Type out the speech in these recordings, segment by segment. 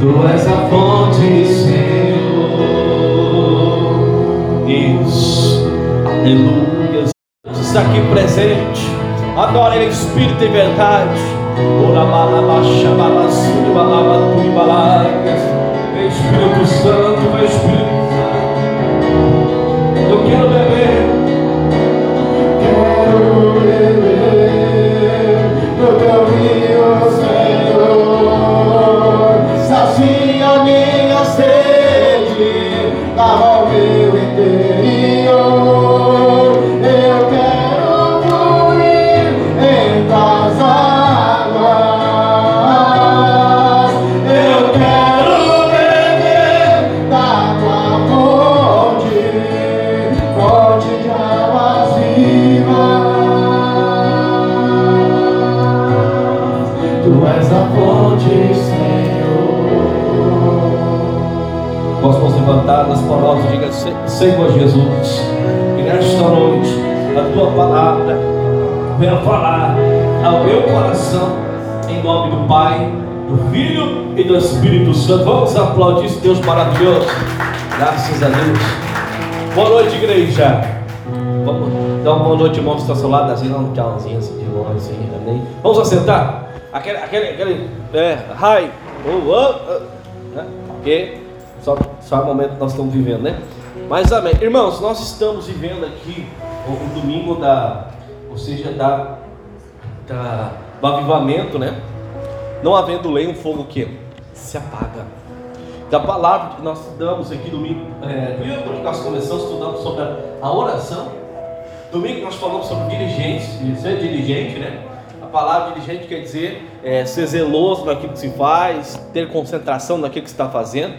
Tu és a fonte, Senhor. Isso. Aleluia. Está aqui presente. Adora Ele, Espírito e verdade. Espírito Santo, Espírito Santo. Eu quero beber. Quero beber do teu rio, Senhor. Sacia minha Senhor Jesus, que nesta noite a tua palavra venha falar ao meu coração, em nome do Pai, do Filho e do Espírito Santo. Vamos aplaudir esse Deus maravilhoso. Graças a Deus. Boa noite, igreja. Vamos dar uma boa noite, irmão, que está ao seu lado, assim, um tchauzinho assim de longe, assim, amém? Vamos assentar. Aquele, aquele, aquele, é, hi, oh, oh, oh, né? Porque só, só é o momento que nós estamos vivendo, né? Mas amém. Irmãos, nós estamos vivendo aqui o, domingo da, ou seja, da, da, do avivamento, né? Não havendo lei, um fogo que se apaga. Da palavra que nós estudamos aqui domingo, é, domingo que nós começamos estudando sobre a, oração. Domingo nós falamos sobre diligência, ser diligente, né? A palavra diligente quer dizer é, ser zeloso naquilo que se faz, ter concentração naquilo que está fazendo.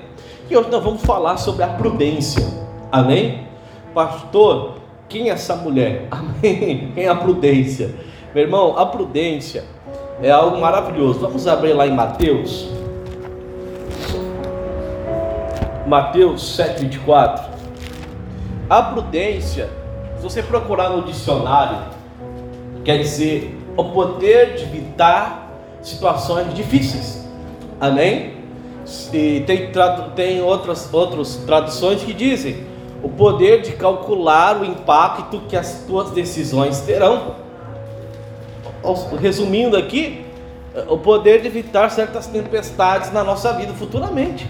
E hoje nós vamos falar sobre a prudência. Amém? Pastor, quem é essa mulher? Amém? Quem é a prudência? Meu irmão, a prudência é algo maravilhoso. Vamos abrir lá em Mateus. Mateus 7,24. A prudência, se você procurar no dicionário, quer dizer o poder de evitar situações difíceis. Amém? E tem, tem outras, outras traduções que dizem o poder de calcular o impacto que as tuas decisões terão. Resumindo aqui, o poder de evitar certas tempestades na nossa vida futuramente.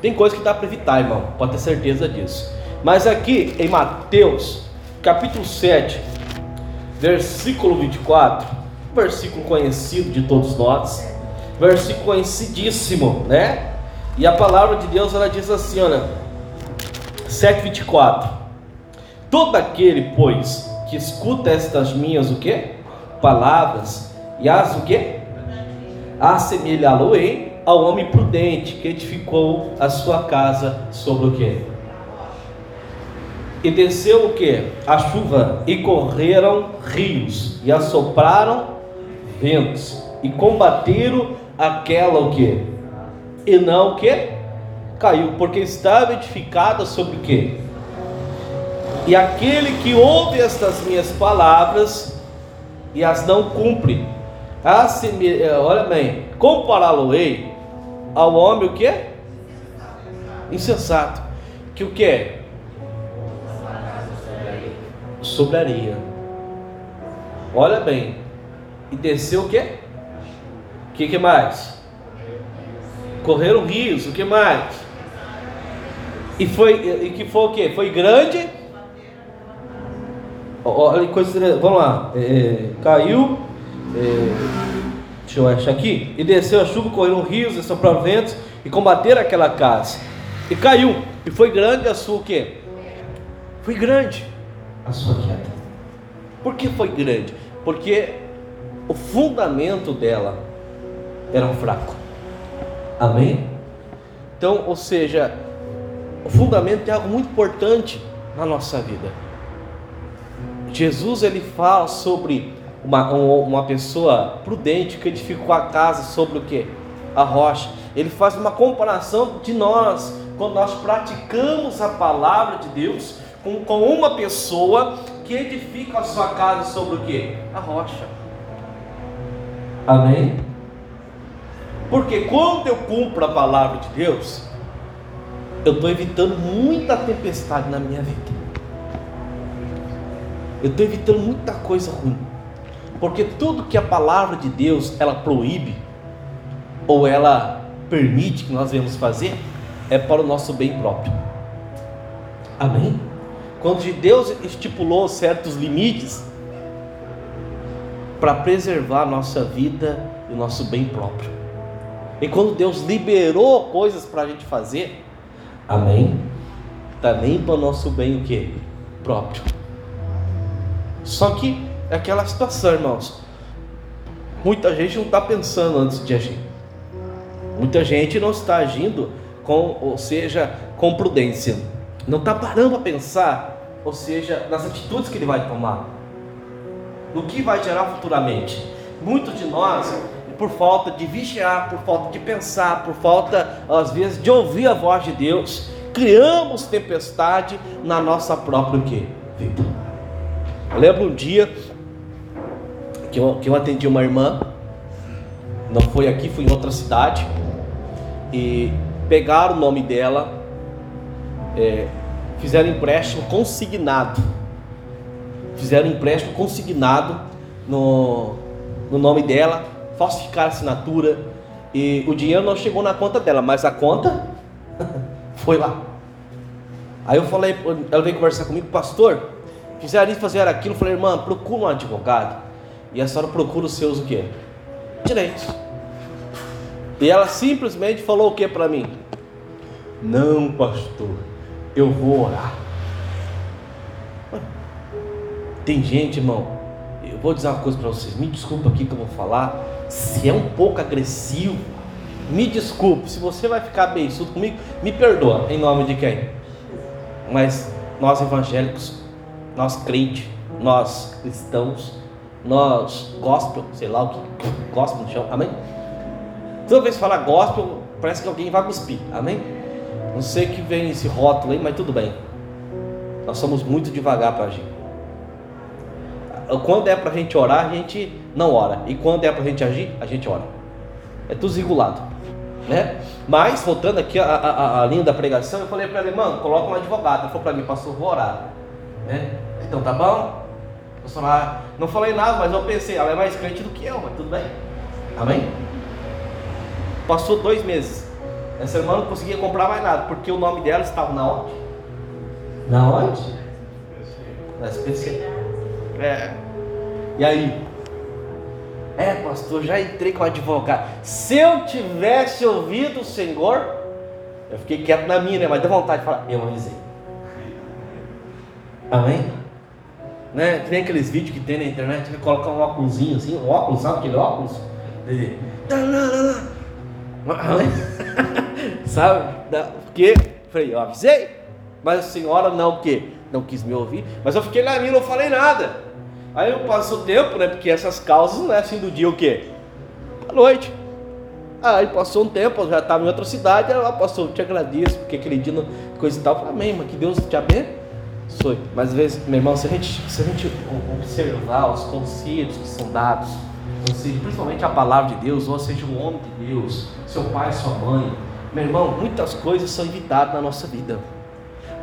Tem coisa que dá para evitar, irmão, pode ter certeza disso. Mas aqui em Mateus, capítulo 7, versículo 24, um versículo conhecido de todos nós, versículo conhecidíssimo, né? E a palavra de Deus ela diz assim, olha, 7:24. Todo aquele, pois, que escuta estas minhas o quê? Palavras e as o quê? Assemelhá-lo-ei ao homem prudente que edificou a sua casa sobre o quê? E desceu o que? A chuva, e correram rios, e assopraram ventos, e combateram aquela o que? E não o que? Caiu, porque estava edificada sobre o que? E aquele que ouve estas minhas palavras e as não cumpre, assemelha, eh, olha bem, compará-lo-ei ao homem o que? Insensato. Que o que é? Olha bem. E desceu o que? O que, que mais? Correram rios, o que mais? E foi e que foi o que? Foi grande. Olha coisa, vamos lá. É, caiu. É, deixa eu achar aqui. E desceu a chuva, correram rios, sopraram ventos e combateram aquela casa. E caiu. E foi grande a sua o quê? Foi grande a sua queda. Por que foi grande? Porque o fundamento dela era fraco. Amém? Então, ou seja, o fundamento é algo muito importante na nossa vida. Jesus ele fala sobre uma, uma pessoa prudente que edificou a casa sobre o que? A rocha. Ele faz uma comparação de nós, quando nós praticamos a palavra de Deus, com, com uma pessoa que edifica a sua casa sobre o que? A rocha. Amém? Porque quando eu cumpro a palavra de Deus, eu estou evitando muita tempestade na minha vida. Eu estou evitando muita coisa ruim. Porque tudo que a palavra de Deus ela proíbe ou ela permite que nós venhamos fazer é para o nosso bem próprio. Amém? Quando Deus estipulou certos limites para preservar a nossa vida e o nosso bem próprio. E quando Deus liberou coisas para a gente fazer, amém? Nem para o nosso bem o que? Próprio. Só que é aquela situação, irmãos. Muita gente não está pensando antes de agir. Muita gente não está agindo com, ou seja, com prudência. Não está parando para pensar, ou seja, nas atitudes que ele vai tomar. No que vai gerar futuramente. Muitos de nós por falta de vigiar, por falta de pensar, por falta, às vezes, de ouvir a voz de Deus, criamos tempestade na nossa própria vida. Eu lembro um dia que eu, que eu atendi uma irmã, não foi aqui, foi em outra cidade, e pegaram o nome dela, é, fizeram empréstimo consignado, fizeram empréstimo consignado no, no nome dela, falsificar a assinatura e o dinheiro não chegou na conta dela, mas a conta foi lá. Aí eu falei, ela veio conversar comigo, pastor, fizeram isso, fizeram aquilo, eu falei, irmã, procura um advogado. E a senhora procura os seus o quê? Direitos. E ela simplesmente falou o que para mim? Não, pastor, eu vou orar. Tem gente, irmão, eu vou dizer uma coisa para vocês, me desculpa aqui que eu vou falar, se é um pouco agressivo, me desculpe, se você vai ficar bem surdo comigo, me perdoa, em nome de quem? Mas nós evangélicos, nós crentes, nós cristãos, nós gospel, sei lá o que, gospel no chão, amém? Toda vez que falar gospel, parece que alguém vai cuspir, amém? Não sei que vem esse rótulo aí, mas tudo bem. Nós somos muito devagar para agir. Quando é para a gente orar, a gente não ora. E quando é para a gente agir, a gente ora. É tudo desregulado. Né? Mas, voltando aqui a linha da pregação, eu falei para ele, mano, coloca um advogado. Ele falou para mim, pastor, vou orar. Né? Então tá bom? Lá, não falei nada, mas eu pensei, ela é mais crente do que eu, mas tudo bem. Amém? Passou dois meses. Essa irmã não conseguia comprar mais nada, porque o nome dela estava na onde? Na onde? Na SPC. É. E aí? É, pastor, já entrei com advogado. Se eu tivesse ouvido o Senhor, eu fiquei quieto na minha, né? Mas deu vontade de falar, eu avisei. Amém? Né? Tem aqueles vídeos que tem na internet que coloca um óculosinho assim, um óculos, sabe aquele óculos? Ele. Amém? sabe? Porque, falei, eu avisei, mas a senhora não, o quê? Não quis me ouvir, mas eu fiquei na minha, não falei nada. Aí eu passo o tempo, né? Porque essas causas não é assim do dia o quê? À noite. Aí passou um tempo, eu já estava em outra cidade, ela passou, te agradeço, porque aquele dia, coisa e tal, eu falei, amém, mas que Deus te abençoe. Mas às vezes, meu irmão, se a gente, se a gente observar os conselhos que são dados, seja, principalmente a palavra de Deus, ou seja, o homem de Deus, seu pai, sua mãe, meu irmão, muitas coisas são evitadas na nossa vida.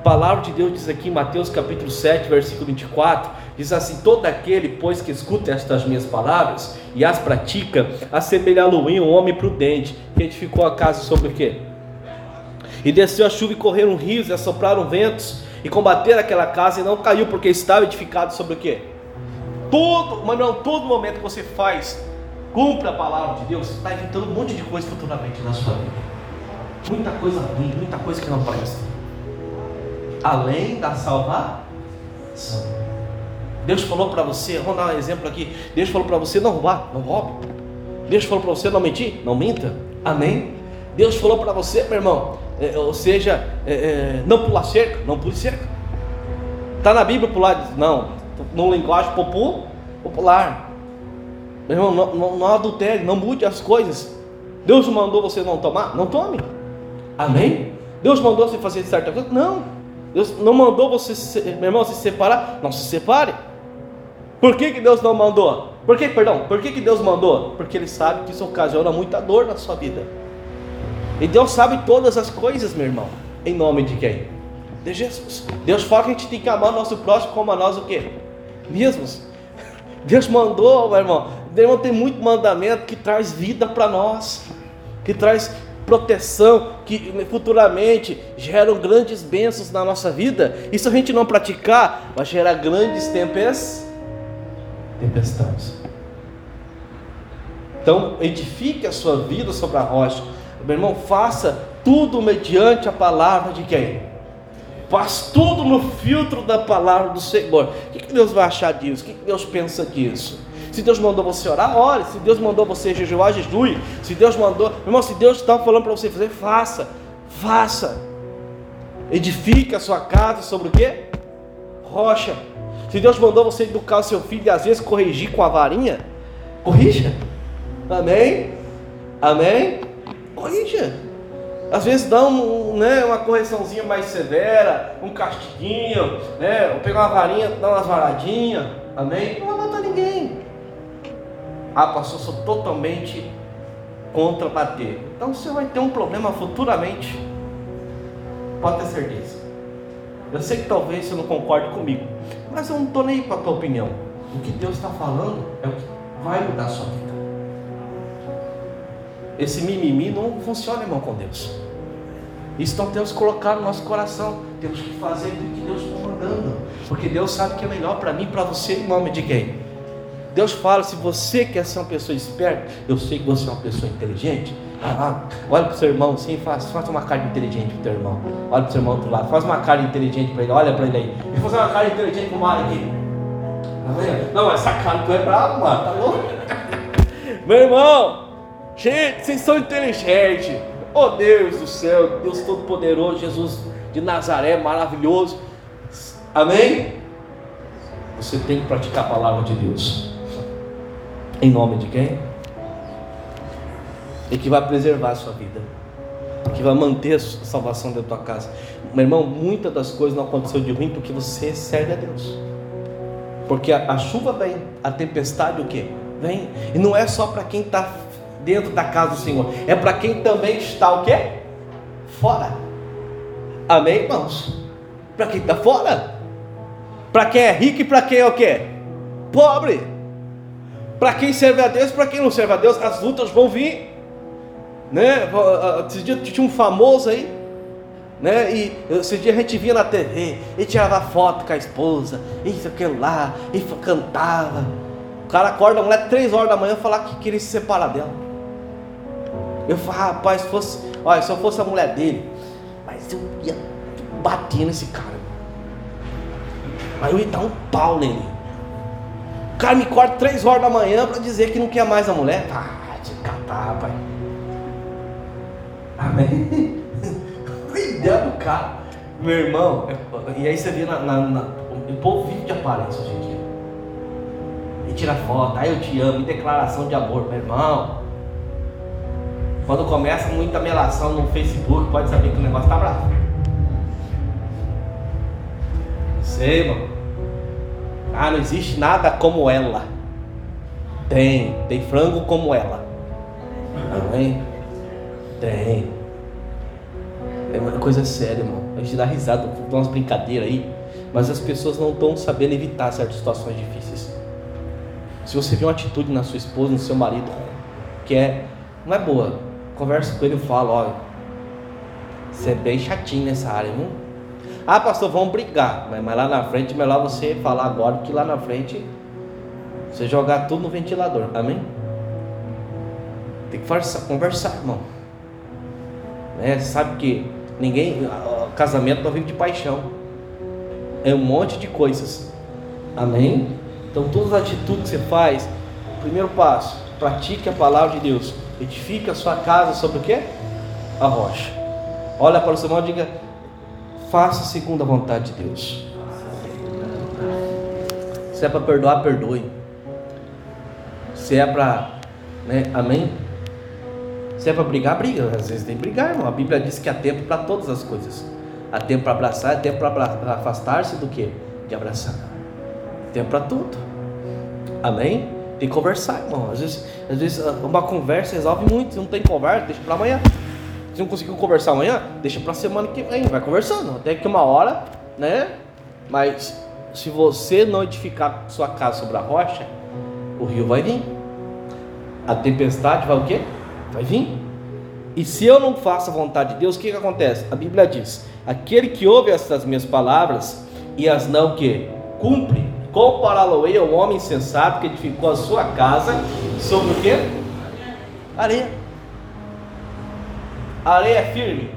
Palavra de Deus diz aqui em Mateus capítulo 7, versículo 24, diz assim: Todo aquele, pois, que escuta estas minhas palavras e as pratica, assemelhá-lo-em um homem prudente, que edificou a casa sobre o quê? E desceu a chuva e correram rios e assopraram ventos e combateram aquela casa e não caiu, porque estava edificado sobre o quê? Todo, mas não, todo momento que você faz, cumpre a palavra de Deus, está evitando um monte de coisa futuramente na sua vida. Muita coisa ruim, muita coisa que não presta além da salvação. Deus falou para você, vamos dar um exemplo aqui. Deus falou para você não roubar, não roube. Deus falou para você não mentir, não minta. Amém? Deus falou para você, meu irmão, é, ou seja, é, é, não pular cerca, não pule cerca. Está na Bíblia pular, não, no linguagem popular. Meu irmão, não, não, não adultere, não mude as coisas. Deus mandou você não tomar, não tome. Amém? Deus mandou você fazer certa coisa? Não. Deus não mandou você, meu irmão, se separar? Não se separe. Por que, que Deus não mandou? Por que, perdão, por que, que Deus mandou? Porque Ele sabe que isso ocasiona muita dor na sua vida. E Deus sabe todas as coisas, meu irmão. Em nome de quem? De Jesus. Deus fala que a gente tem que amar o nosso próximo como a nós o quê? Mesmos. Deus mandou, meu irmão. Deus tem muito mandamento que traz vida para nós, que traz proteção, que futuramente geram grandes bênçãos na nossa vida. E se a gente não praticar, vai gerar grandes tempestades. tempestades. Então, edifique a sua vida sobre a rocha. Meu irmão, faça tudo mediante a palavra de quem? Faz tudo no filtro da palavra do Senhor. O que Deus vai achar disso? O que Deus pensa disso? Se Deus mandou você orar, ore. Se Deus mandou você jejuar, jejue. Se Deus mandou, irmão, se Deus está falando para você fazer, faça. Faça. Edifique a sua casa sobre o quê? Rocha. Se Deus mandou você educar o seu filho e às vezes corrigir com a varinha, corrija. Amém? Amém? Corrija. Às vezes dá um, né, uma correçãozinha mais severa, um castiguinho, né? Ou pegar uma varinha, dar umas varadinhas, amém? Não vai matar ninguém. Ah, pastor, sou totalmente contra bater. Então você vai ter um problema futuramente. Pode ter certeza. Eu sei que talvez você não concorde comigo, mas eu não estou nem com a tua opinião. O que Deus está falando é o que vai mudar a sua vida. Esse mimimi não funciona, irmão, com Deus. Isso nós temos que colocar no nosso coração. Temos que fazer o que Deus está mandando. Porque Deus sabe que é melhor para mim e para você em nome de quem? Deus fala, se você quer ser uma pessoa esperta, eu sei que você é uma pessoa inteligente. Ah, olha para o seu irmão assim, faz, faz uma cara inteligente para o teu irmão. Olha para o seu irmão do lado, faz uma cara inteligente para ele, olha para ele aí. E fazer uma cara inteligente para o Mário aqui. Tá? Não, essa cara tu é bravo, mano, tá louco? Meu irmão, gente, vocês são inteligentes. Oh Deus do céu, Deus Todo-Poderoso, Jesus de Nazaré, maravilhoso. Amém? Você tem que praticar a palavra de Deus. Em nome de quem? E que vai preservar a sua vida. Que vai manter a salvação da tua casa. Meu irmão, muitas das coisas não aconteceu de ruim porque você serve a Deus. Porque a, a chuva vem, a tempestade o que? Vem. E não é só para quem está dentro da casa do Senhor. É para quem também está o quê? Fora. Amém, irmãos? Para quem está fora. Para quem é rico e para quem é o quê? Pobre. Para quem serve a Deus, para quem não serve a Deus, as lutas vão vir. Né? Esse dia tinha um famoso aí, né? E esse dia a gente via na TV, e tirava foto com a esposa, isso, aquilo lá, e cantava. O cara acorda a mulher três horas da manhã falar que queria se separar dela. Eu falei, rapaz, se fosse, olha, se eu fosse a mulher dele, mas eu ia bater nesse cara. Mas eu ia dar um pau nele. O cara me corta três horas da manhã para dizer que não quer mais a mulher. Ah, te catar, pai. Amém. Cuidado do cara. Meu irmão, e aí você vê na, na, na, o povo vive de aparência hoje em dia. E tira foto, aí eu te amo, e declaração de amor, meu irmão. Quando começa muita melação no Facebook, pode saber que o negócio está bravo. Sei, mano. Ah, não existe nada como ela. Tem, tem frango como ela. Amém? Tem. É uma coisa séria, irmão. A gente dá risada, dá umas brincadeiras aí, mas as pessoas não estão sabendo evitar certas situações difíceis. Se você vê uma atitude na sua esposa, no seu marido, que é, não é boa, converso com ele e falo, olha, você é bem chatinho nessa área, viu? Ah, pastor, vamos brigar, mas, lá na frente, melhor você falar agora que lá na frente você jogar tudo no ventilador, amém? Tem que forçar, conversar, irmão. É, sabe que ninguém, casamento não vive de paixão, é um monte de coisas, amém? Então, todas as atitudes que você faz, primeiro passo, pratique a palavra de Deus. Edifica a sua casa sobre o que? A rocha. Olha para o seu irmão e diga: faça segundo a vontade de Deus. Se é para perdoar, perdoe. Se é para, né, amém? Se é para brigar, briga. Às vezes tem que brigar, irmão. A Bíblia diz que há tempo para todas as coisas. Há tempo para abraçar, há tempo para afastar-se do que? De abraçar. Tempo para tudo. Amém? Tem que conversar, irmão. Às vezes, às vezes ah, uma conversa resolve muito. Se não tem conversa, deixa para amanhã. Se não conseguiu conversar amanhã, deixa para semana que vem. Vai conversando. Até que uma hora, né? Mas se você não edificar sua casa sobre a rocha, o rio vai vir. A tempestade vai o quê? Vai vir. E se eu não faço a vontade de Deus, o que, que acontece? A Bíblia diz: aquele que ouve essas minhas palavras e as não que cumpre, compará-lo-ei ao homem sensato que edificou a sua casa sobre o quê? Areia. Areia é firme.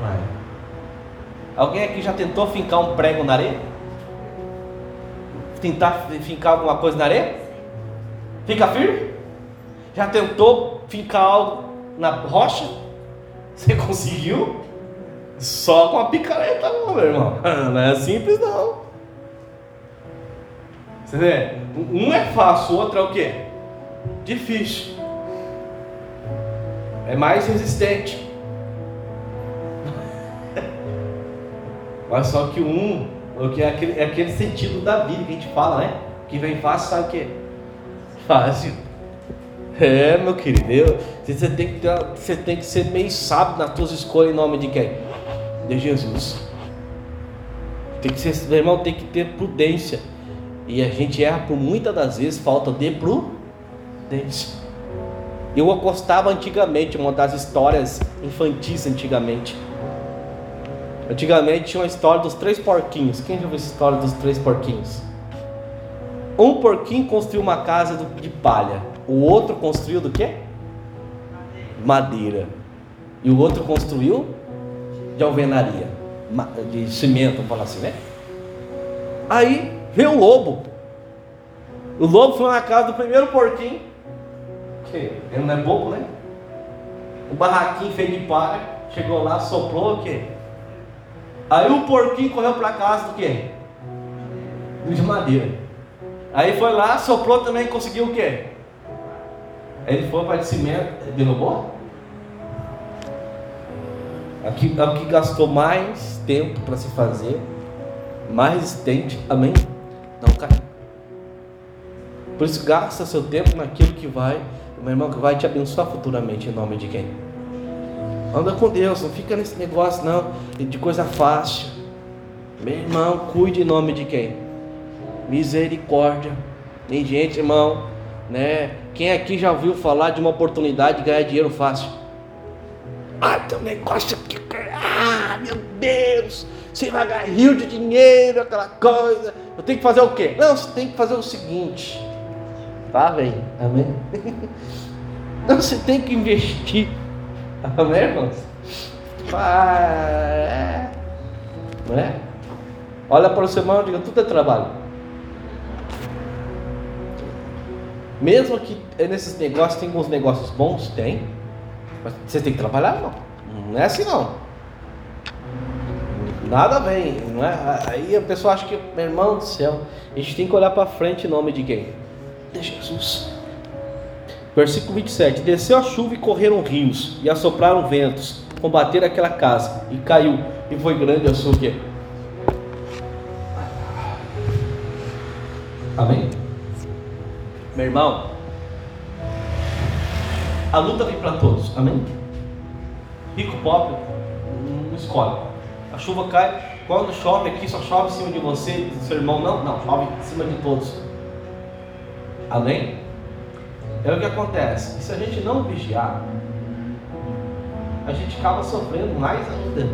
Não é. Alguém aqui já tentou fincar um prego na areia? Tentar fincar alguma coisa na areia? Fica firme? Já tentou fincar algo na rocha? Você conseguiu? Só com a picareta, não, meu irmão. Não é simples, não. Você vê? Um é fácil, o outro é o quê? Difícil. É mais resistente. Mas só que um, é aquele, é aquele sentido da vida que a gente fala, né? Que vem fácil, sabe o quê? Fácil. É, meu querido, eu, você, tem que ter, você tem que ser meio sábio nas suas escolhas em nome de quem? De Jesus. Tem que ser, meu irmão, tem que ter prudência. E a gente erra por muitas das vezes falta de prudência. Eu acostava antigamente, uma das histórias infantis antigamente. Antigamente tinha uma história dos três porquinhos. Quem já viu essa história dos três porquinhos? Um porquinho construiu uma casa de palha. O outro construiu do quê? Madeira. E o outro construiu de alvenaria, de cimento, vamos falar assim, né? Aí veio o lobo. O lobo foi na casa do primeiro porquinho. Que ele não é bobo, né? O barraquinho feito de palha. Chegou lá, soprou o quê? Aí o porquinho correu para casa do quê? De madeira. Aí foi lá, soprou também, conseguiu o quê? Ele foi para de cimento, derrubou? Aqui, aqui gastou mais tempo para se fazer, mais resistente, amém? Não cai. Por isso gasta seu tempo naquilo que vai, meu irmão, que vai te abençoar futuramente em nome de quem? Anda com Deus, não fica nesse negócio não, de coisa fácil. Meu irmão, cuide em nome de quem? Misericórdia. Tem gente, irmão, né? Quem aqui já ouviu falar de uma oportunidade de ganhar dinheiro fácil? Ah, tem um negócio aqui. Ah, meu Deus! Você vai ganhar rio de dinheiro, aquela coisa. Eu tenho que fazer o quê? Não, você tem que fazer o seguinte. Tá, velho? Amém? Não, você tem que investir. Amém, irmãos? É. Não é? Olha para o seu irmão e diga: tudo é trabalho. Mesmo que nesses negócios tem alguns negócios bons, tem. Mas você tem que trabalhar, não. Não é assim não. Nada vem, não é? Aí a pessoa acha que, meu irmão do céu, a gente tem que olhar para frente em nome de quem? De Jesus. Versículo 27: Desceu a chuva e correram rios, e assopraram ventos, combateram aquela casa, e caiu, e foi grande a sua? Amém? Meu irmão, a luta vem para todos, amém? Rico, pobre, não escolhe. A chuva cai, quando chove aqui, só chove em cima de você, do seu irmão, não, não, chove em cima de todos. Amém? É o que acontece. E se a gente não vigiar, a gente acaba sofrendo mais ainda.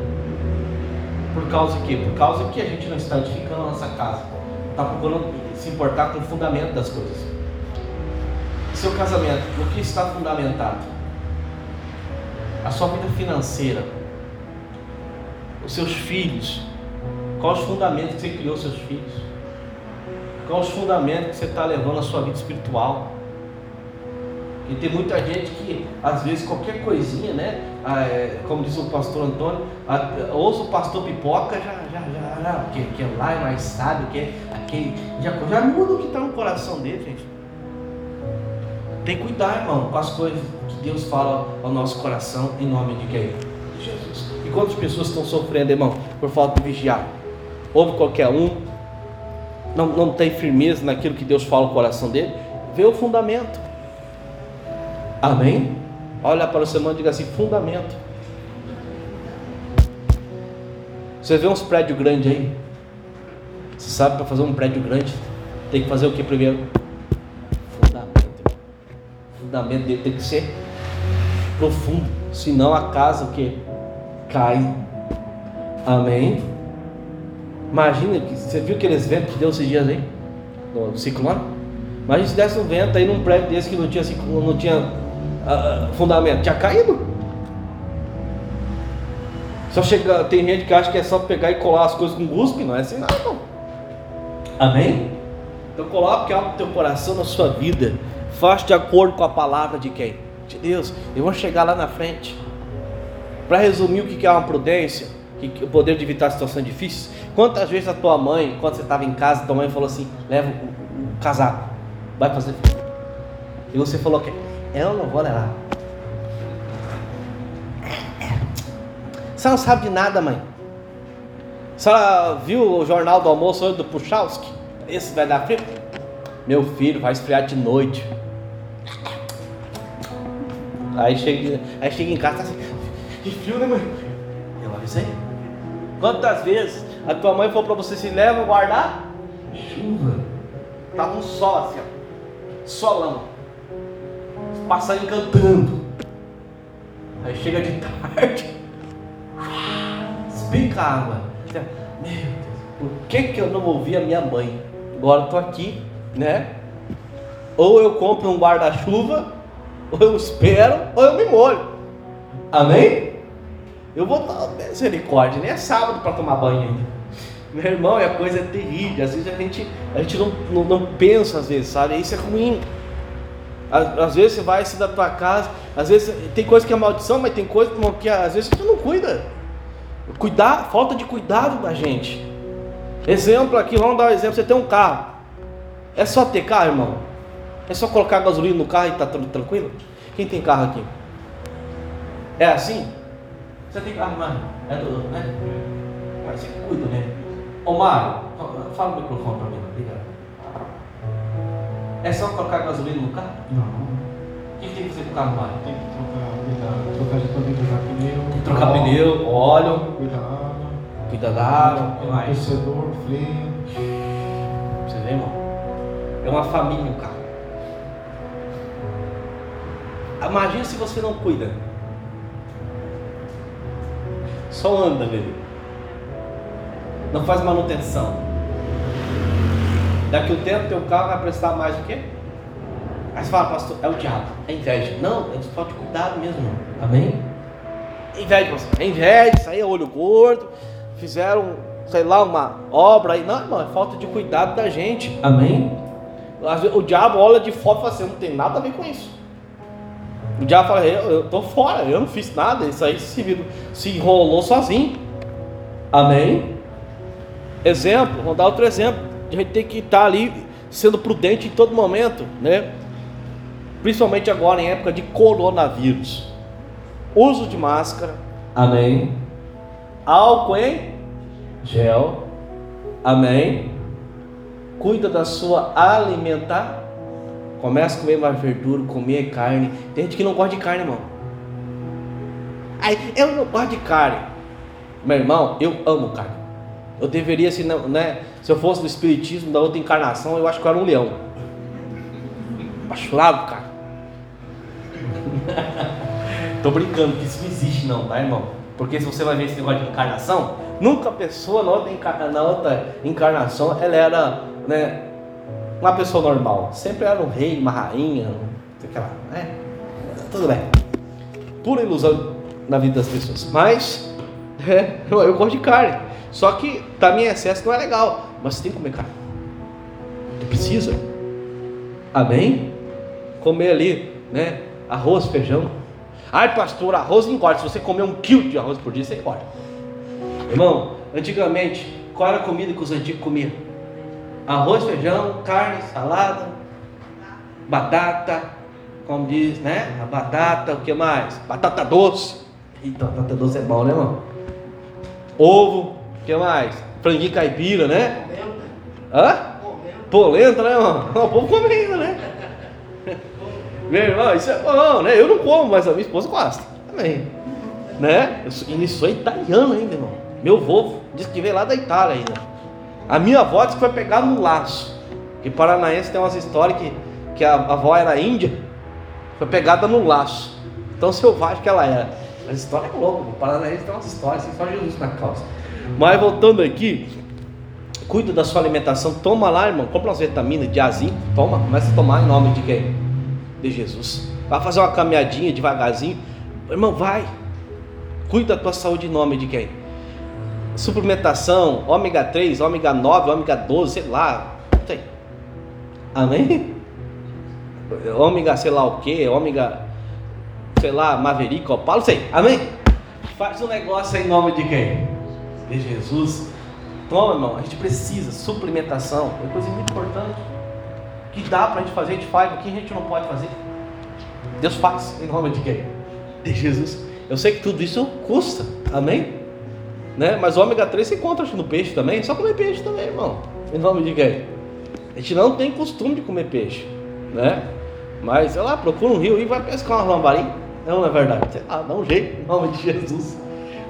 Por causa de quê? Por causa que a gente não está edificando a nossa casa. Está procurando se importar com o fundamento das coisas. Seu casamento, o que está fundamentado? A sua vida financeira. Os seus filhos. Quais os fundamentos que você criou seus filhos? Quais os fundamentos que você está levando a sua vida espiritual? E tem muita gente que, às vezes, qualquer coisinha, né? Ah, é, como diz o pastor Antônio, ouça o pastor pipoca, já, já, já, já porque, que lá é mais sábio, que é aquele. Já, já muda o que está no coração dele, gente. Tem que cuidar, irmão, com as coisas que Deus fala ao nosso coração, em nome de quem? Jesus. E quantas pessoas estão sofrendo, irmão, por falta de vigiar? Houve qualquer um, não, não tem firmeza naquilo que Deus fala no coração dele, Vê o fundamento. Amém? Olha para o seu irmão e diga assim: fundamento. Você vê uns prédios grandes aí? Você sabe para fazer um prédio grande tem que fazer o que primeiro? Fundamento. Fundamento dele tem que ser profundo, senão a casa o que cai. Amém. Imagina que você viu aqueles ventos que deu esses dias aí no ciclone? Imagina se desse um vento aí num prédio desse que não tinha, não tinha uh, fundamento, tinha caído. Só chega, tem gente que acha que é só pegar e colar as coisas com guspe, não é assim não. Amém? Então coloque algo no teu coração, na sua vida. Faça de acordo com a palavra de quem? De Deus. Eu vou chegar lá na frente. Para resumir o que é uma prudência, o poder de evitar situações difíceis. Quantas vezes a tua mãe, quando você estava em casa, tua mãe falou assim: leva o, o, o casaco, vai fazer. E você falou que eu não vou levar. Você não sabe de nada, mãe. Você viu o jornal do almoço do Puchalski? Esse vai dar frio? Meu filho vai esfriar de noite. Aí chega, aí chega em casa, tá assim, que frio, né, mãe? Eu avisei. Quantas vezes a tua mãe falou para você se leva guardar? Chuva. Tava um sol assim, ó. Solão. Os passarinhos cantando. Aí chega de tarde. Explica a água. Meu Deus, por que, que eu não ouvi a minha mãe? Agora estou aqui, né? Ou eu compro um guarda-chuva, ou eu espero, ou eu me molho. Amém? Eu vou dar misericórdia, nem é sábado para tomar banho ainda. Meu irmão, é a coisa terrível. Às vezes a gente, a gente não, não, não pensa, às vezes, sabe? Isso é ruim. Às, às vezes você vai assim da tua casa, às vezes tem coisa que é maldição, mas tem coisa que às vezes tu não cuida. Cuidar, falta de cuidado da gente. Exemplo aqui, vamos dar um exemplo. Você tem um carro. É só ter carro, irmão? É só colocar gasolina no carro e tá tudo tranquilo? Quem tem carro aqui? É assim? Você tem carro, mano? É do, né? Mas você cuida, né? Ô Mário, fala o microfone para mim, obrigado. É só colocar gasolina no carro? Não. O que tem que fazer com o carro, Mário? Tem que trocar, trocar de também, trocar pneu. Tem que trocar pneu, óleo. Cuidar cuida da água, o que mais? Aquecedor, freio. Você vê, irmão? É uma família o carro. Imagina se você não cuida. Só anda nele. Não faz manutenção. Daqui o tempo teu carro vai prestar mais do que? Aí você fala, pastor, é o diabo, é inveja. Não, é falta de cuidado mesmo. Amém? É inveja, pastor. É inveja, isso aí é olho gordo fizeram, sei lá, uma obra aí. Não, irmão, é falta de cuidado da gente. Amém? O diabo olha de fora e fala assim: não tem nada a ver com isso. O diabo fala: eu, estou fora, eu não fiz nada. Isso aí se, se enrolou sozinho. Amém? Exemplo, vou dar outro exemplo. A gente tem que estar ali sendo prudente em todo momento, né? Principalmente agora em época de coronavírus. Uso de máscara. Amém álcool em gel. Amém. Cuida da sua alimentar. Começa a comer mais verdura, comer carne. Tem gente que não gosta de carne, irmão. Aí, eu não gosto de carne. Meu irmão, eu amo carne. Eu deveria, se, não, né, se eu fosse do Espiritismo da outra encarnação, eu acho que eu era um leão. Apaixonado, cara. Tô brincando, que isso não existe não, tá, irmão? Porque se você vai ver esse negócio de encarnação, nunca a pessoa na outra, na outra encarnação ela era né, uma pessoa normal. Sempre era um rei, uma rainha, aquela, né? Tudo bem. Pura ilusão na vida das pessoas. Mas é, eu, gosto de carne. Só que também excesso não é legal. Mas você tem que comer carne. Você precisa. Amém? Comer ali, né? Arroz, feijão. Ai, pastor, arroz engorda. Se você comer um quilo de arroz por dia, você engorda. Irmão, antigamente, qual era a comida que os antigos comiam? Arroz, feijão, carne, salada, batata, como diz, né? A batata, o que mais? Batata doce. Eita, batata doce é bom, né, irmão? Ovo, o que mais? Franguinho caipira, né? Hã? Polenta, né, irmão? O povo come ainda, né? Meu irmão, isso é bom, né? Eu não como, mas a minha esposa gosta. Amém. Né? E isso é italiano ainda, irmão. Meu avô disse que veio lá da Itália ainda. A minha avó disse que foi pegar no laço. Que paranaense tem umas histórias que, que a, avó era índia, foi pegada no laço. Tão selvagem que ela era. A história é louca, o paranaense tem umas histórias, assim, só Jesus na causa. Mas voltando aqui, cuida da sua alimentação, toma lá, irmão, compra umas vitaminas, diazinho, toma, começa a tomar em nome de quem? De Jesus. Vai fazer uma caminhadinha devagarzinho, irmão, vai. Cuida da tua saúde em nome de quem? Suplementação, ômega 3, ômega 9, ômega 12, sei lá. Sei. Amém? Ômega, sei lá o que, ômega, sei lá, Maverick, Opalo, sei. Amém? Faz um negócio em nome de quem? De Jesus. Toma, irmão, a gente precisa, suplementação, é coisa muito importante. Que dá para a gente fazer, a gente faz, o que a gente não pode fazer. Deus faz, em nome de quem? De Jesus. Eu sei que tudo isso custa, amém? Né? Mas o ômega 3 você encontra no peixe também, é só comer peixe também, irmão. Em nome de quem? A gente não tem costume de comer peixe, né? Mas, sei lá, procura um rio e vai pescar uma lambari. Não, não é verdade. Sei lá, dá um jeito, em nome de Jesus.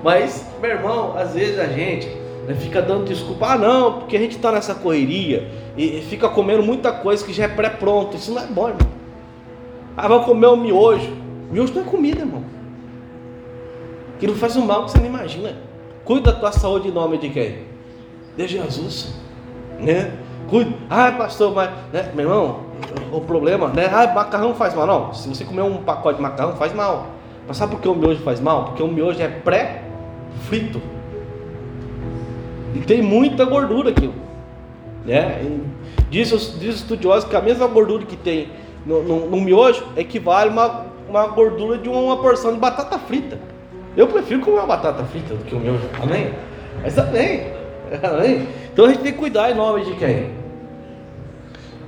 Mas, meu irmão, às vezes a gente né, fica dando desculpa, ah não, porque a gente está nessa correria e fica comendo muita coisa que já é pré-pronto. Isso não é bom, irmão. Ah, vamos comer o miojo. Miojo não é comida, irmão. Não faz um mal que você não imagina. Cuida da tua saúde em nome de quem? De Jesus. Né? Cuida. Ah, pastor, mas, né, meu irmão, o problema, né? Ah, macarrão faz mal. Não, se você comer um pacote de macarrão, faz mal. Mas sabe por que o miojo faz mal? Porque o miojo é pré-frito. E tem muita gordura aqui. Né? Diz os, diz os estudiosos que a mesma gordura que tem no, no, no miojo equivale a uma, uma gordura de uma porção de batata frita. Eu prefiro comer uma batata frita do que o miojo. Amém? Mas amém. Amém? Então a gente tem que cuidar em nome de quem?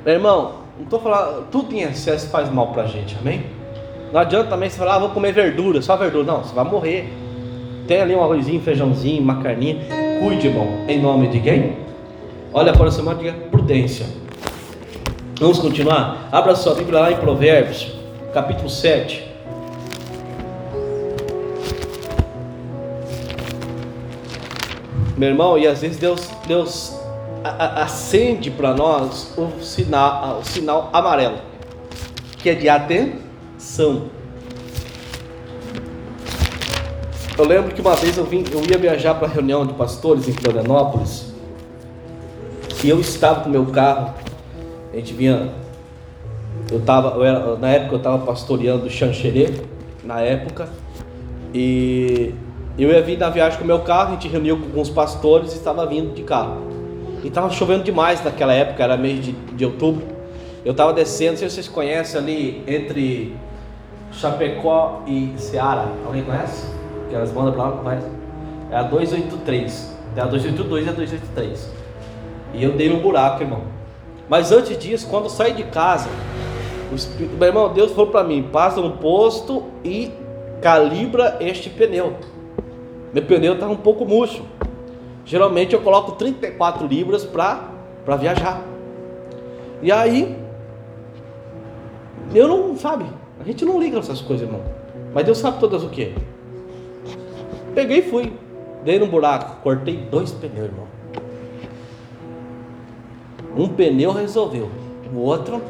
Meu irmão, não estou falando, tudo em excesso faz mal para a gente, amém? Não adianta também você falar, ah, vou comer verdura, só verdura. Não, você vai morrer. Tem ali um arrozinho, feijãozinho, uma carninha. Cuide, irmão, em nome de quem? Olha para o seu diga prudência. Vamos continuar? Abra sua Bíblia lá em Provérbios, capítulo 7. Meu irmão, e às vezes Deus, Deus acende para nós o sinal, o sinal amarelo, que é de atenção. Eu lembro que uma vez eu, vim, eu ia viajar para reunião de pastores em Florianópolis e eu estava com meu carro. A gente vinha, eu tava, eu era, na época eu estava pastoreando Xanxerê, na época, e eu ia vir na viagem com meu carro. A gente reuniu com alguns pastores e estava vindo de carro. E estava chovendo demais naquela época, era mês de, de outubro. Eu estava descendo, não sei se vocês conhecem ali entre Chapecó e Ceará. Alguém conhece? Que elas mandam para lá, conhece? É a 283. É a 282 e a 283. E eu dei um buraco, irmão. Mas antes disso, quando eu saí de casa, o Espírito, meu irmão, Deus falou para mim: passa no posto e calibra este pneu. Meu pneu estava um pouco murcho. Geralmente eu coloco 34 libras para viajar. E aí, eu não, sabe, a gente não liga nessas coisas, irmão. Mas Deus sabe todas o que. Peguei e fui. Dei num buraco, cortei dois pneus, irmão. Um pneu resolveu, o outro,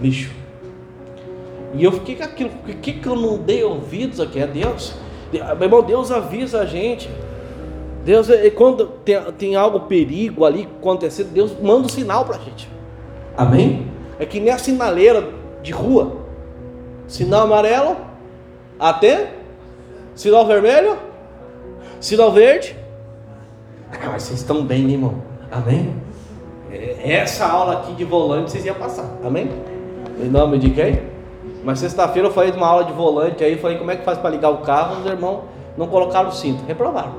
bicho. E eu fiquei com aquilo, por que, que eu não dei ouvidos aqui a Deus? Meu irmão, Deus avisa a gente. Deus, quando tem, tem algo perigo ali acontecendo, Deus manda um sinal para a gente. Amém? É que nem a sinaleira de rua. Sinal amarelo, até. Sinal vermelho, sinal verde. Ah, mas vocês estão bem, né, irmão? Amém? É, essa aula aqui de volante vocês iam passar. Amém? Em nome de quem? Mas sexta-feira eu falei de uma aula de volante aí, falei como é que faz para ligar o carro, os irmãos não colocaram o cinto, reprovaram.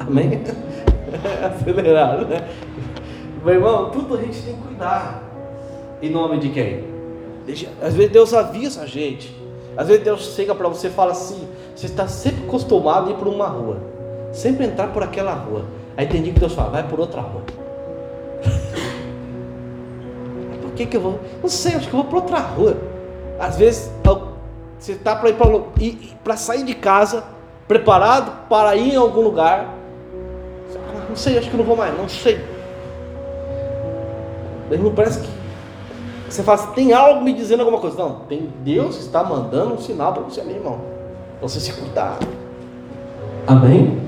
Amém? Acelerado, né? Meu irmão, tudo a gente tem que cuidar. Em nome de quem? Às vezes Deus avisa a gente. Às vezes Deus chega para você e fala assim: você está sempre acostumado a ir por uma rua, sempre entrar por aquela rua. Aí tem dia que Deus fala: vai por outra rua. que que eu vou? Não sei, acho que eu vou para outra rua. Às vezes você está para ir para sair de casa, preparado para ir em algum lugar. Não sei, acho que não vou mais, não sei. Não parece que você fala assim, tem algo me dizendo alguma coisa. Não, tem Deus está mandando um sinal para você, meu irmão. Pra você se cuidar. Amém?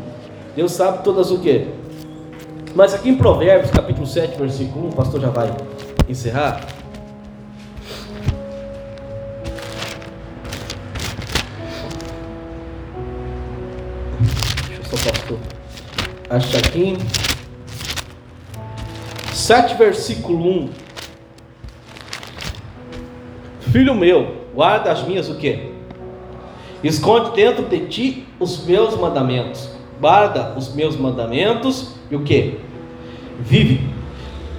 Deus sabe todas o que. Mas aqui em Provérbios, capítulo 7, versículo 1, o pastor já vai encerrar. Achar aqui. 7, versículo 1. Filho meu, guarda as minhas o que? Esconde dentro de ti os meus mandamentos. Guarda os meus mandamentos e o que? Vive.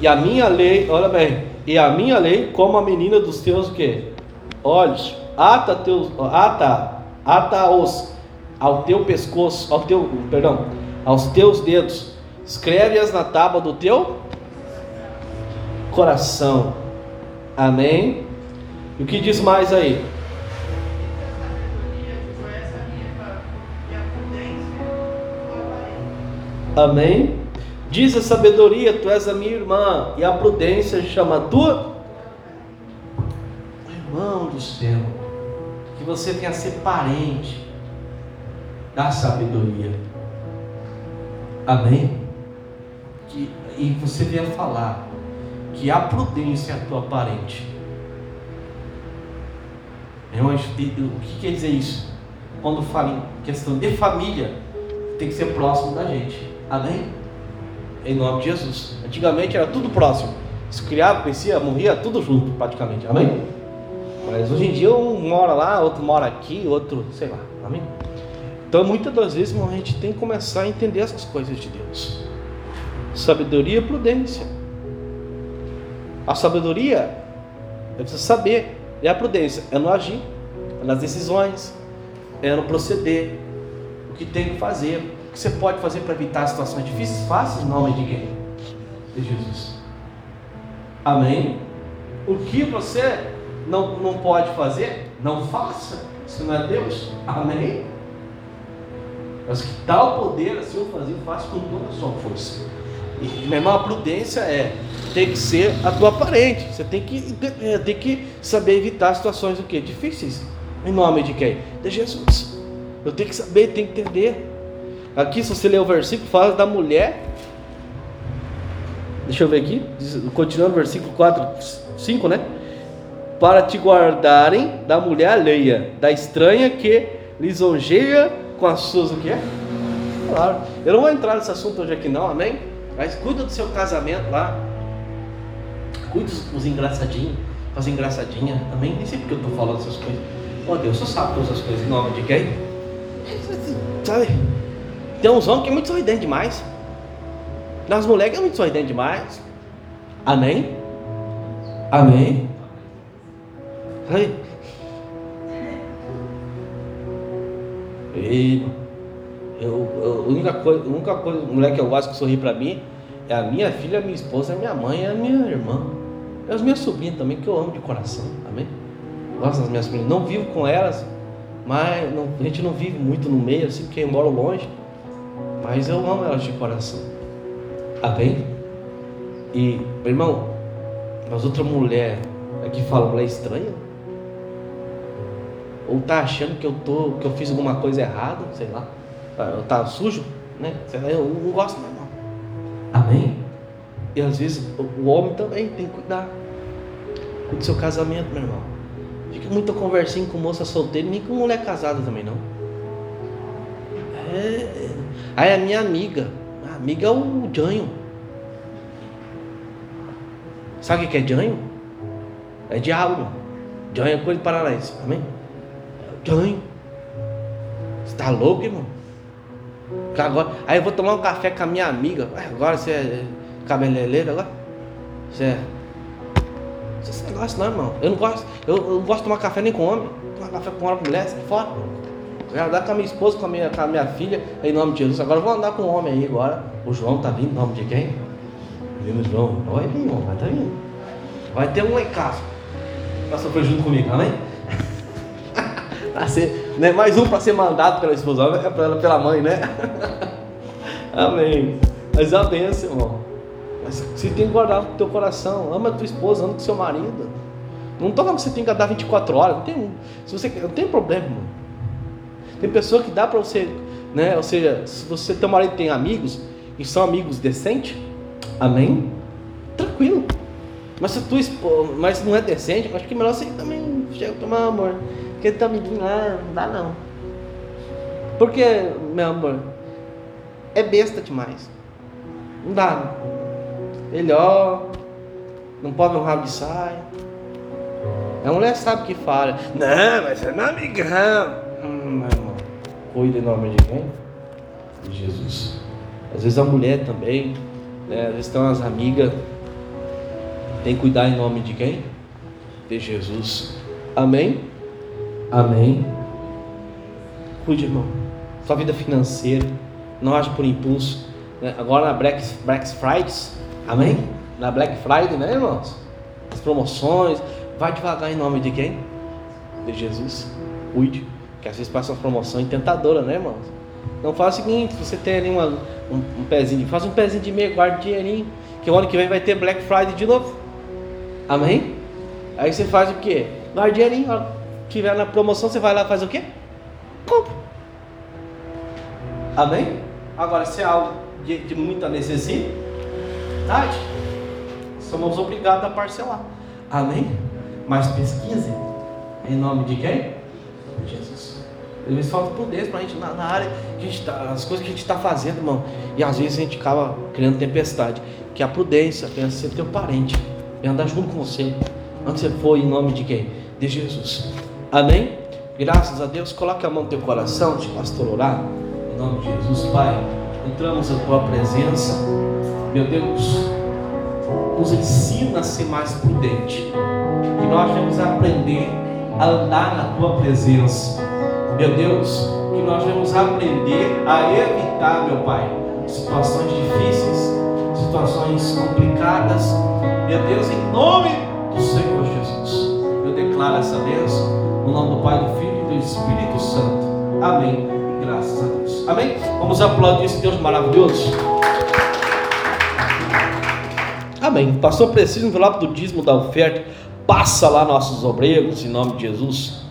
E a minha lei, olha bem, e a minha lei como a menina dos teus o que? Olhos. Ata teus, ata, ata-os ao teu pescoço, ao teu, perdão, aos teus dedos. Escreve-as na tábua do teu coração. Amém. E o que diz mais aí? Amém? Diz a sabedoria, tu és a minha irmã, e a prudência chama tua irmão do céu. Que você venha ser parente da sabedoria. Amém? Que, e você venha falar que a prudência é a tua parente. Irmãos, o que quer dizer isso? Quando fala em questão de família, tem que ser próximo da gente. Amém? Em nome de Jesus. Antigamente era tudo próximo. Se criava, conhecia, morria, tudo junto, praticamente. Amém? Mas hoje em dia um mora lá, outro mora aqui, outro, sei lá. Amém? Então muitas das vezes irmão, a gente tem que começar a entender essas coisas de Deus. Sabedoria e prudência. A sabedoria é você saber e a prudência é no agir, é nas decisões, é no proceder, o que tem que fazer, o que você pode fazer para evitar situações difíceis, faça em nome de quem? De Jesus. Amém? O que você não, não pode fazer, não faça, se não é Deus. Amém? Mas que tal poder assim eu fazer, faça com toda a sua força. E, meu irmão, a prudência é tem que ser a tua parente. Você tem que, é, tem que saber evitar situações o quê? difíceis. Em nome de quem? De Jesus. Eu tenho que saber, tenho que entender. Aqui, se você ler o versículo, fala da mulher. Deixa eu ver aqui, continuando versículo 4, 5, né? Para te guardarem da mulher alheia, da estranha que lisonjeia com as suas o que é? Claro. Eu não vou entrar nesse assunto hoje aqui não, amém? Mas cuida do seu casamento lá. Cuida dos engraçadinhos, as engraçadinhas. Amém? Nem sei porque eu estou falando essas coisas. Oh Deus, você sabe todas essas coisas em nome de quem? Sabe? Tem uns homens que é muito sorridente demais. Nas mulheres é muito sorridente demais. Amém? Amém? Sabe? E eu, eu, a única coisa, a única coisa, mulher que eu gosto que sorri para mim é a minha filha, a minha esposa, a minha mãe a minha irmã. E as minhas sobrinhas também, que eu amo de coração. Amém? Gosto das minhas sobrinhas. Não vivo com elas, mas não, a gente não vive muito no meio, assim, porque eu moro longe. Mas eu amo elas de coração. Amém? E, meu irmão, mas outra mulher aqui fala, mulher estranha? Ou tá achando que eu tô, que eu fiz alguma coisa errada, sei lá. Eu tá sujo, né? Sei lá, eu não gosto mais não. Amém? E às vezes o homem também tem que cuidar. Cuide do seu casamento, meu irmão. Fica muito conversinho com moça solteira, nem com mulher casada também não. É. Aí a minha amiga, a amiga é o Janho. Sabe o que é Janho? É diabo, mano. Janho é coisa paranaense, amém? É Janho. Você tá louco, irmão? Agora, aí eu vou tomar um café com a minha amiga. Agora você é cabeleireiro agora? Você é. Esse negócio não, irmão. Eu não gosto. Eu, eu não gosto de tomar café nem com homem. Tomar café com homem mulher, sai fora. Eu ia andar com a minha esposa, com a minha, com a minha filha, em nome de Jesus. Agora eu vou andar com um homem aí agora. O João tá vindo, em nome de quem? Vindo João. Olha aí, irmão, vai tá vindo. Vai ter um em casa. Para sofrer junto comigo, amém? Para ser, né? Mais um para ser mandado pela esposa, é pela, pela mãe, né? amém. Mas a benção, irmão. Mas você tem que guardar no teu coração. Ama a tua esposa, ama o seu marido. Não toca você tem que dar 24 horas. Não tem, se você, não tem problema, irmão. Tem pessoa que dá para você, né? Ou seja, se você teu marido tem amigos e são amigos decentes, amém? Tranquilo. Mas se tu mas não é decente, acho que é melhor você também chega tomar amor. Porque tá me ah, não dá não. Porque, meu amor, é besta demais. Não dá. Melhor. Não pode um rabo de saia. A mulher sabe que fala. Não, mas é meu amigão. Hum, meu. Cuida em nome de quem? De Jesus. Às vezes a mulher também, né? Às vezes tem umas amigas tem que cuidar em nome de quem? De Jesus. Amém? Amém. Cuide, irmão. Sua vida financeira. Não age por impulso. Né? Agora na Black, Black Friday. Amém? Na Black Friday, né, irmãos? As promoções. Vai devagar em nome de quem? De Jesus. Cuide. Que às vezes passa uma promoção tentadora, né, irmãos? Não faça o seguinte: você tem ali uma, um, um pezinho, faz um pezinho de meio, guarde dinheirinho. Que o ano que vem vai ter Black Friday de novo. Amém? Aí você faz o quê? Guarda dinheirinho, tiver na promoção, você vai lá e faz o quê? Compra. Amém? Agora, se é algo de, de muita necessidade, somos obrigados a parcelar. Amém? Mas pesquise em nome de quem? Jesus. Às vezes falta prudência para a gente na, na, área que a gente tá, as coisas que a gente está fazendo, irmão. E às vezes a gente acaba criando tempestade. Que a prudência pensa ser teu parente e andar junto com você. Onde você for, em nome de quem? De Jesus. Amém? Graças a Deus, coloque a mão no teu coração, de pastor orar. Em nome de Jesus, Pai, entramos na tua presença. Meu Deus, nos ensina a ser mais prudente. Que nós vamos aprender a andar na tua presença. Meu Deus, que nós vamos aprender a evitar, meu Pai, situações difíceis, situações complicadas meu Deus, em nome do Senhor eu declaro essa bênção, no nome do Pai, do Filho e do Espírito Santo. Amém. Graças a Deus. Amém? Vamos aplaudir esse Deus maravilhoso. Amém. Pastor, preciso envelope do dízimo da oferta. Passa lá nossos obreiros, em nome de Jesus.